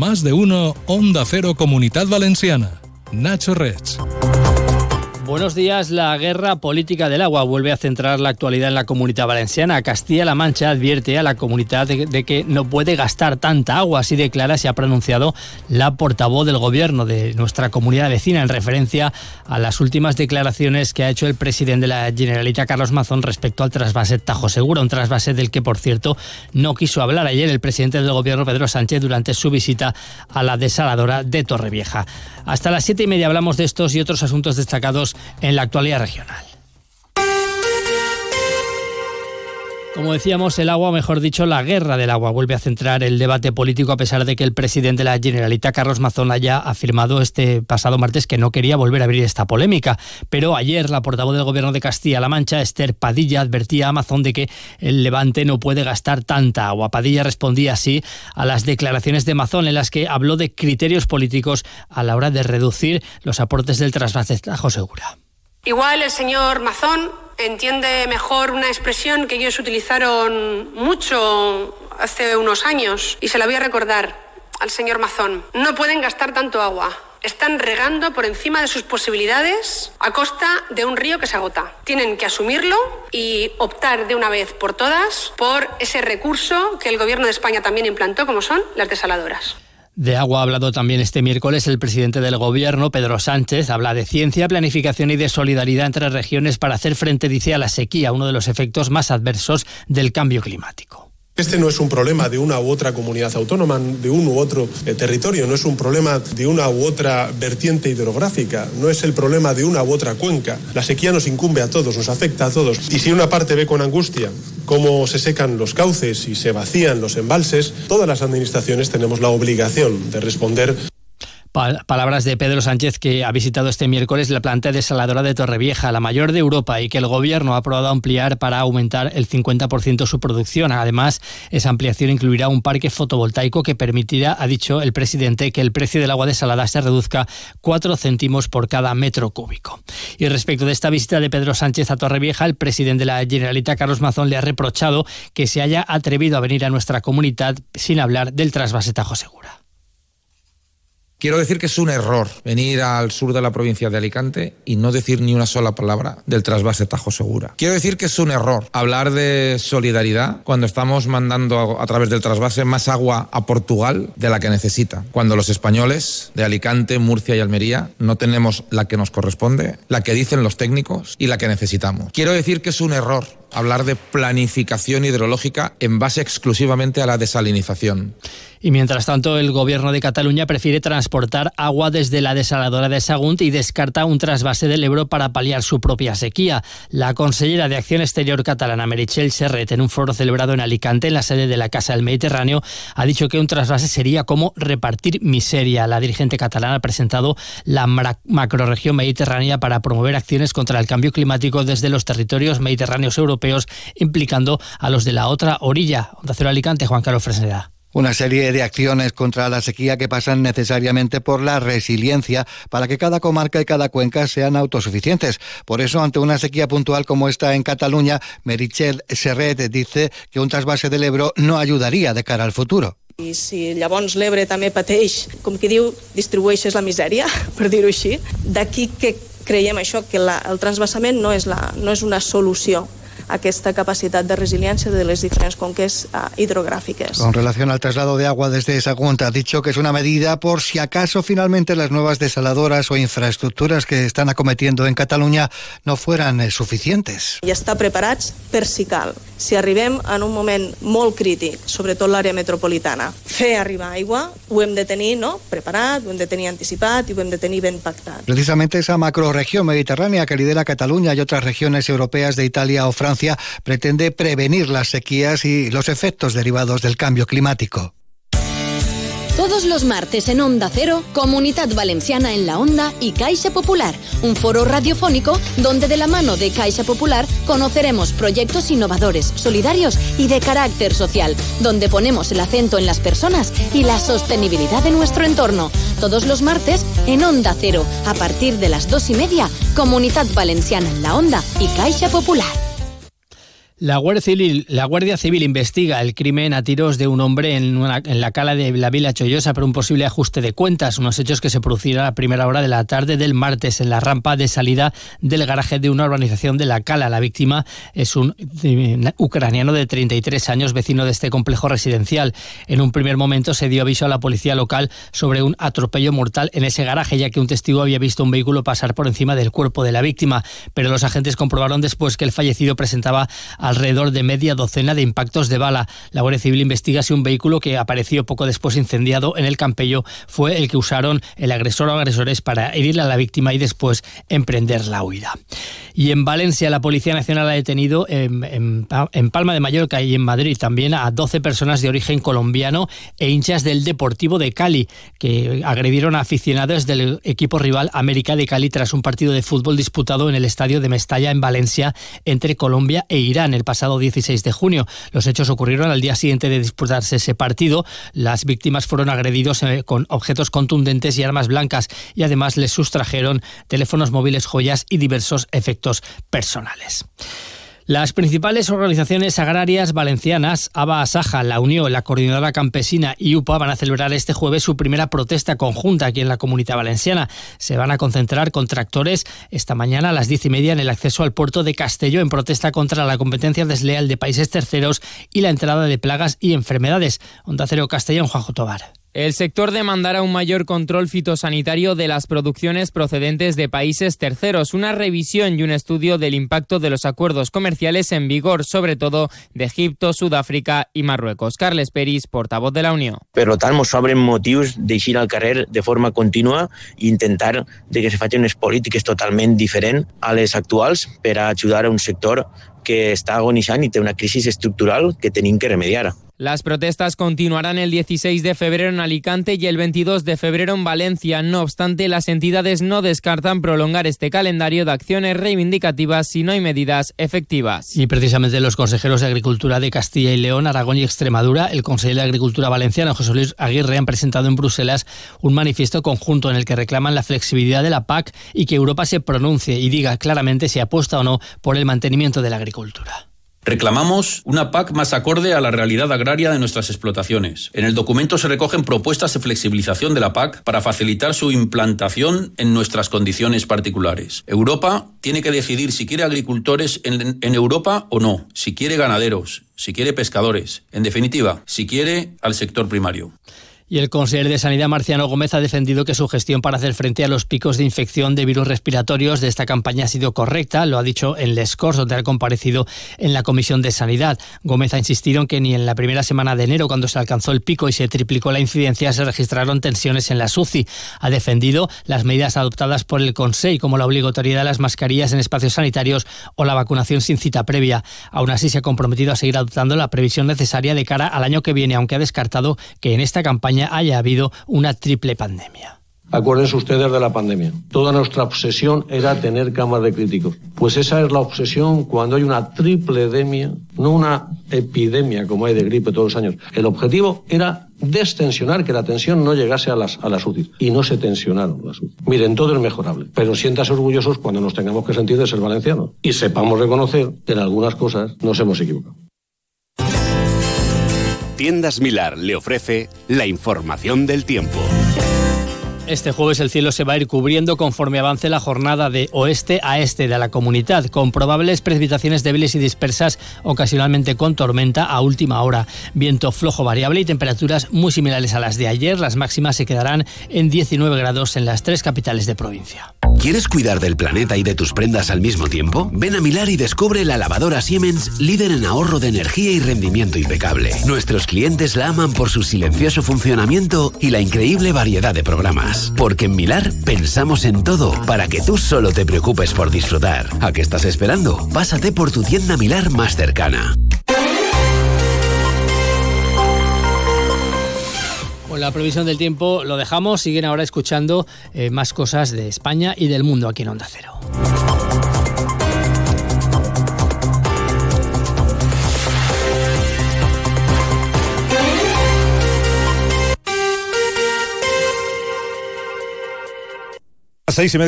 Más de uno, Onda Cero Comunidad Valenciana. Nacho Rech. Buenos días. La guerra política del agua vuelve a centrar la actualidad en la comunidad valenciana. Castilla-La Mancha advierte a la comunidad de, que no puede gastar tanta agua. Así declara, se ha pronunciado la portavoz del gobierno de nuestra comunidad vecina en referencia a las últimas declaraciones que ha hecho el presidente de la Generalitat, Carlos Mazón, respecto al trasvase Tajo Segura. Un trasvase del que, por cierto, no quiso hablar ayer el presidente del gobierno, Pedro Sánchez, durante su visita a la desaladora de Torrevieja. Hasta las siete y media hablamos de estos y otros asuntos destacados en la actualidad regional. Como decíamos, el agua, mejor dicho, la guerra del agua, vuelve a centrar el debate político a pesar de que el presidente de la Generalitat, Carlos Mazón, haya afirmado este pasado martes que no quería volver a abrir esta polémica. Pero ayer la portavoz del gobierno de Castilla-La Mancha, Esther Padilla, advertía a Mazón de que el Levante no puede gastar tanta agua. Padilla respondía así a las declaraciones de Mazón en las que habló de criterios políticos a la hora de reducir los aportes del trasvase Tajo Segura. Igual el señor Mazón entiende mejor una expresión que ellos utilizaron mucho hace unos años y se la voy a recordar al señor Mazón. No pueden gastar tanto agua. Están regando por encima de sus posibilidades a costa de un río que se agota. Tienen que asumirlo y optar de una vez por todas por ese recurso que el Gobierno de España también implantó, como son las desaladoras. De agua ha hablado también este miércoles el presidente del Gobierno, Pedro Sánchez. Habla de ciencia, planificación y de solidaridad entre regiones para hacer frente, dice, a la sequía, uno de los efectos más adversos del cambio climático. Este no es un problema de una u otra comunidad autónoma, de un u otro eh, territorio, no es un problema de una u otra vertiente hidrográfica, no es el problema de una u otra cuenca. La sequía nos incumbe a todos, nos afecta a todos. Y si una parte ve con angustia cómo se secan los cauces y se vacían los embalses, todas las administraciones tenemos la obligación de responder palabras de Pedro Sánchez, que ha visitado este miércoles la planta desaladora de Torrevieja, la mayor de Europa, y que el Gobierno ha aprobado ampliar para aumentar el 50% su producción. Además, esa ampliación incluirá un parque fotovoltaico que permitirá, ha dicho el presidente, que el precio del agua desalada se reduzca 4 céntimos por cada metro cúbico. Y respecto de esta visita de Pedro Sánchez a Torrevieja, el presidente de la Generalitat, Carlos Mazón, le ha reprochado que se haya atrevido a venir a nuestra comunidad sin hablar del trasvase Tajo Segura. Quiero decir que es un error venir al sur de la provincia de Alicante y no decir ni una sola palabra del trasvase Tajo Segura. Quiero decir que es un error hablar de solidaridad cuando estamos mandando a, través del trasvase más agua a Portugal de la que necesita. Cuando los españoles de Alicante, Murcia y Almería no tenemos la que nos corresponde, la que dicen los técnicos y la que necesitamos. Quiero decir que es un error hablar de planificación hidrológica en base exclusivamente a la desalinización. Y mientras tanto, el gobierno de Cataluña prefiere transportar agua desde la desaladora de Sagunt y descarta un trasvase del Ebro para paliar su propia sequía. La consellera de Acción Exterior catalana, Meritxell Serret, en un foro celebrado en Alicante, en la sede de la Casa del Mediterráneo, ha dicho que un trasvase sería como repartir miseria. La dirigente catalana ha presentado la macroregión mediterránea para promover acciones contra el cambio climático desde los territorios mediterráneos europeos, implicando a los de la otra orilla. Onda Cero Alicante, Juan Carlos Fresneda una serie de acciones contra la sequía que pasan necesariamente por la resiliencia para que cada comarca y cada cuenca sean autosuficientes. Por eso, ante una sequía puntual como esta en Cataluña, Merichel Serret dice que un trasvase del Ebro no ayudaría de cara al futuro. I si llavors l'Ebre també pateix, com que diu, distribueixes la misèria, per dir-ho així, d'aquí que creiem això, que la, el transvasament no és, la, no és una solució aquesta capacidad de resiliencia de las diferentes conques uh, hidrográficas. Con relación al traslado de agua desde esa cuenta, ha dicho que es una medida por si acaso finalmente las nuevas desaladoras o infraestructuras que están acometiendo en Cataluña no fueran eh, suficientes. I està preparats per si cal. Si arribem en un moment molt crític, sobretot l'àrea metropolitana, fer arribar aigua, ho hem de tenir no? preparat, ho hem de tenir anticipat i ho hem de tenir ben pactat. Precisamente esa macroregión mediterránea que lidera Cataluña y otras regiones europeas de Italia o Francia pretende prevenir las sequías y los efectos derivados del cambio climático. Todos los martes en Onda Cero, Comunidad Valenciana en la Onda y Caixa Popular, un foro radiofónico donde de la mano de Caixa Popular conoceremos proyectos innovadores, solidarios y de carácter social, donde ponemos el acento en las personas y la sostenibilidad de nuestro entorno. Todos los martes en Onda Cero, a partir de las dos y media, Comunidad Valenciana en la Onda y Caixa Popular. La Guardia, Civil, la Guardia Civil investiga el crimen a tiros de un hombre en, en, la cala de la Vila Chollosa por un posible ajuste de cuentas, unos hechos que se producirán a primera hora de la tarde del martes en la rampa de salida del garaje de una urbanización de la cala. La víctima es un eh, ucraniano de 33 años, vecino de este complejo residencial. En un primer momento se dio aviso a la policía local sobre un atropello mortal en ese garaje, ya que un testigo había visto un vehículo pasar por encima del cuerpo de la víctima, pero los agentes comprobaron después que el fallecido presentaba alrededor de media docena de impactos de bala. La Guardia Civil investiga si un vehículo que apareció poco después incendiado en el Campello fue el que usaron el agresor o agresores para herir a la víctima y después emprender la huida. Y en Valencia la Policía Nacional ha detenido en, Palma de Mallorca y en Madrid también a 12 personas de origen colombiano e hinchas del Deportivo de Cali que agredieron a aficionados del equipo rival América de Cali tras un partido de fútbol disputado en el estadio de Mestalla en Valencia entre Colombia e Irán el pasado 16 de junio. Los hechos ocurrieron al día siguiente de disputarse ese partido. Las víctimas fueron agredidos eh, con objetos contundentes y armas blancas y además les sustrajeron teléfonos móviles, joyas y diversos efectos personales. Las principales organizaciones agrarias valencianas, ABA Asaja, La Unión, la Coordinadora Campesina y UPA van a celebrar este jueves su primera protesta conjunta aquí en la Comunidad Valenciana. Se van a concentrar con tractores esta mañana a las diez y media en el acceso al puerto de Castelló en protesta contra la competencia desleal de países terceros y la entrada de plagas y enfermedades. Onda Cero Castellón, Juanjo Tobar. El sector demandará un mayor control fitosanitario de las producciones procedentes de países terceros, una revisión y un estudio del impacto de los acuerdos comerciales en vigor, sobre todo de Egipto, Sudáfrica y Marruecos. Carles Peris, portavoz de la Unión. Per tant, ens sobren motius d'eixir al carrer de forma contínua i intentar de que se facin unes polítiques totalment diferents a les actuals per a ajudar a un sector que està agonitzant i té una crisi estructural que tenim que remediar. Las protestas continuarán el 16 de febrero en Alicante y el 22 de febrero en Valencia. No obstante, las entidades no descartan prolongar este calendario de acciones reivindicativas si no hay medidas efectivas. Y precisamente los consejeros de Agricultura de Castilla y León, Aragón y Extremadura, el consejero de Agricultura valenciano, José Luis Aguirre, han presentado en Bruselas un manifiesto conjunto en el que reclaman la flexibilidad de la PAC y que Europa se pronuncie y diga claramente si apuesta o no por el mantenimiento de la agricultura. Reclamamos una PAC más acorde a la realidad agraria de nuestras explotaciones. En el documento se recogen propuestas de flexibilización de la PAC para facilitar su implantación en nuestras condiciones particulares. Europa tiene que decidir si quiere agricultores en, Europa o no, si quiere ganaderos, si quiere pescadores, en definitiva, si quiere al sector primario. Y el consejero de Sanidad, Marciano Gómez, ha defendido que su gestión para hacer frente a los picos de infección de virus respiratorios de esta campaña ha sido correcta. Lo ha dicho en Les Corts, donde ha comparecido en la Comisión de Sanidad. Gómez ha insistido en que ni en la primera semana de enero, cuando se alcanzó el pico y se triplicó la incidencia, se registraron tensiones en la SUCI. Ha defendido las medidas adoptadas por el Consejo, como la obligatoriedad de las mascarillas en espacios sanitarios o la vacunación sin cita previa. Aún así, se ha comprometido a seguir adoptando la previsión necesaria de cara al año que viene, aunque ha descartado que en esta campaña haya habido una triple pandemia. Acuérdense ustedes de la pandemia. Toda nuestra obsesión era tener camas de críticos. Pues esa es la obsesión cuando hay una triple epidemia, no una epidemia como hay de gripe todos los años. El objetivo era destensionar, que la tensión no llegase a las, a las UCI. Y no se tensionaron las UCI. Miren, todo es mejorable. Pero siéntase orgullosos cuando nos tengamos que sentir de ser valencianos. Y sepamos reconocer que en algunas cosas nos hemos equivocado. Tiendas Milar le ofrece la información del tiempo. Este jueves el cielo se va a ir cubriendo conforme avance la jornada de oeste a este de la comunidad, con probables precipitaciones débiles y dispersas, ocasionalmente con tormenta a última hora. Viento flojo variable y temperaturas muy similares a las de ayer. Las máximas se quedarán en 19 grados en las tres capitales de provincia. ¿Quieres cuidar del planeta y de tus prendas al mismo tiempo? Ven a Milar y descubre la lavadora Siemens, líder en ahorro de energía y rendimiento impecable. Nuestros clientes la aman por su silencioso funcionamiento y la increíble variedad de programas. Porque en Milar pensamos en todo para que tú solo te preocupes por disfrutar. ¿A qué estás esperando? Pásate por tu tienda Milar más cercana. Con la previsión del tiempo lo dejamos. Siguen ahora escuchando eh, más cosas de España y del mundo aquí en Onda Cero. Seis y media.